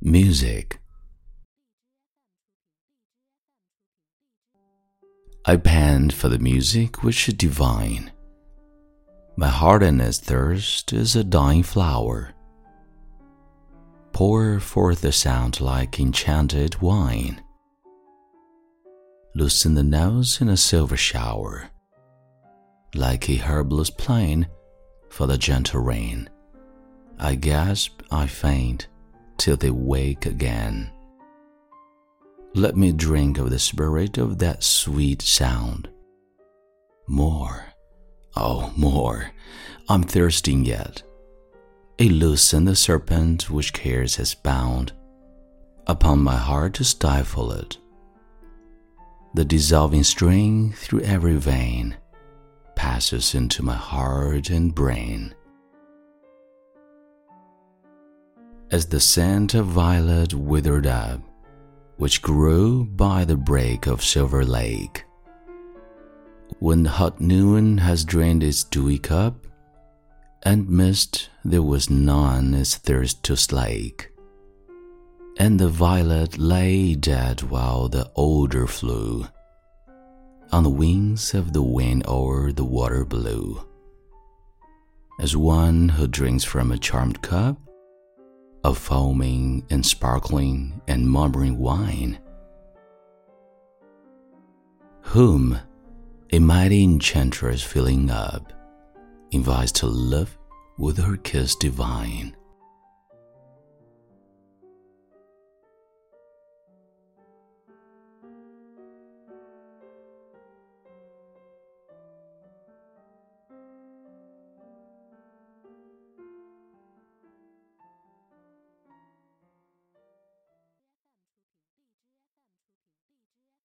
Music. I pant for the music which is divine. My heart and its thirst is a dying flower. Pour forth the sound like enchanted wine. Loosen the notes in a silver shower, like a herbless plain for the gentle rain. I gasp, I faint till they wake again. Let me drink of the spirit of that sweet sound. More, oh, more, I'm thirsting yet. A loosen the serpent which cares has bound upon my heart to stifle it. The dissolving string through every vein passes into my heart and brain. As the scent of violet withered up, which grew by the break of Silver Lake. When the hot noon has drained its dewy cup, and mist there was none its thirst to slake, and the violet lay dead while the odor flew, on the wings of the wind o'er the water blue. As one who drinks from a charmed cup, of foaming and sparkling and murmuring wine, whom a mighty enchantress filling up invites to live with her kiss divine.